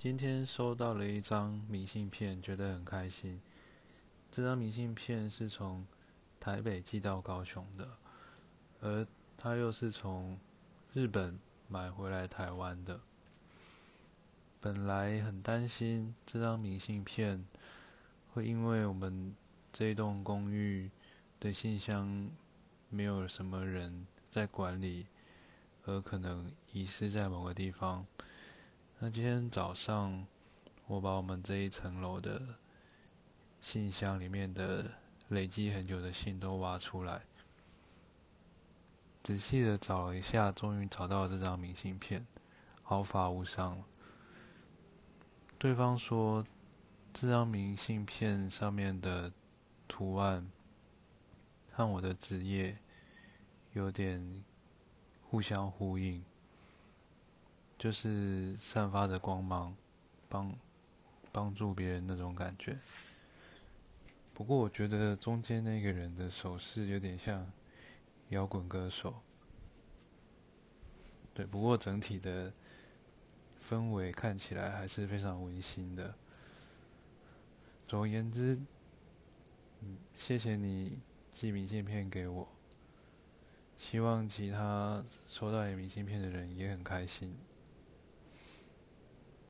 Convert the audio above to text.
今天收到了一张明信片，觉得很开心。这张明信片是从台北寄到高雄的，而它又是从日本买回来台湾的。本来很担心这张明信片会因为我们这栋公寓的信箱没有什么人在管理，而可能遗失在某个地方。那今天早上，我把我们这一层楼的信箱里面的累积很久的信都挖出来，仔细的找了一下，终于找到了这张明信片，毫发无伤。对方说，这张明信片上面的图案和我的职业有点互相呼应。就是散发着光芒，帮帮助别人那种感觉。不过我觉得中间那个人的手势有点像摇滚歌手。对，不过整体的氛围看起来还是非常温馨的。总而言之，谢谢你寄明信片给我，希望其他收到你明信片的人也很开心。